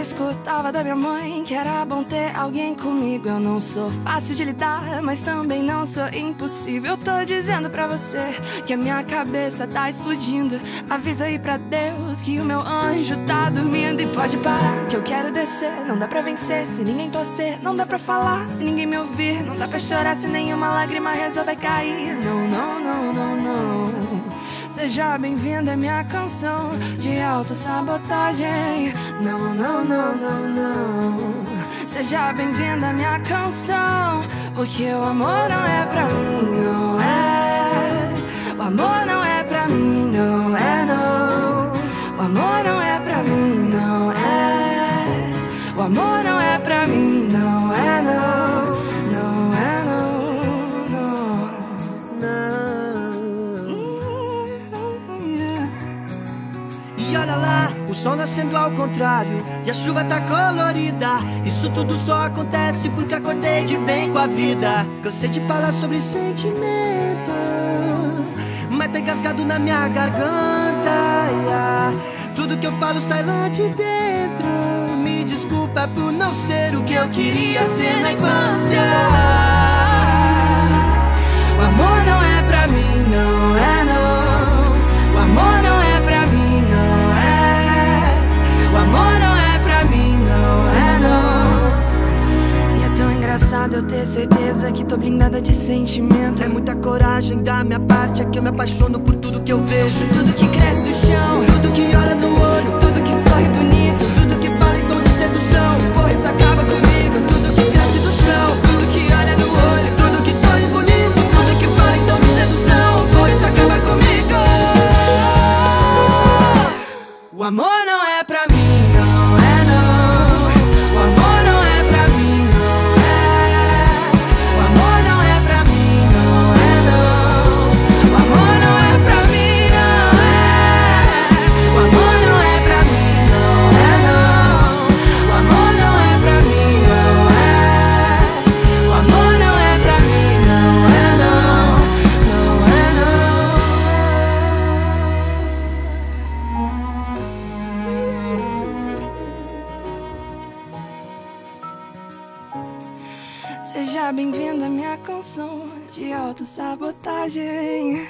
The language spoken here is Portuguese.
escutava da minha mãe que era bom ter alguém comigo. Eu não sou fácil de lidar, mas também não sou impossível. Eu tô dizendo pra você que a minha cabeça tá explodindo. Avisa aí pra Deus que o meu anjo tá dormindo. E pode parar, que eu quero descer. Não dá pra vencer se ninguém torcer. Não dá pra falar se ninguém me ouvir. Não dá pra chorar se nenhuma lágrima resolver cair. Não, não, não, não. Seja bem-vinda à minha canção de autossabotagem. Não, não, não, não, não. Seja bem-vinda à minha canção. Porque o amor não é pra mim, não é. O sol nascendo ao contrário E a chuva tá colorida. Isso tudo só acontece porque acordei de bem com a vida. Cansei de falar sobre sentimento Mas tá engasgado na minha garganta. Tudo que eu falo sai lá de dentro. Me desculpa por não ser o que eu queria ser na infância eu ter certeza que tô blindada de sentimento. É muita coragem da minha parte É que eu me apaixono por tudo que eu vejo Tudo que cresce do chão, Tudo que olha no olho tudo que sorri bonito. Tudo que fala em tom de sedução Porra, isso acaba comigo. Tudo que cresce do chão Tudo que olha no olho. Tudo que sorri bonito Tudo que fala em tom de sedução Por isso acaba comigo O amor Seja bem-vinda à minha canção de autossabotagem.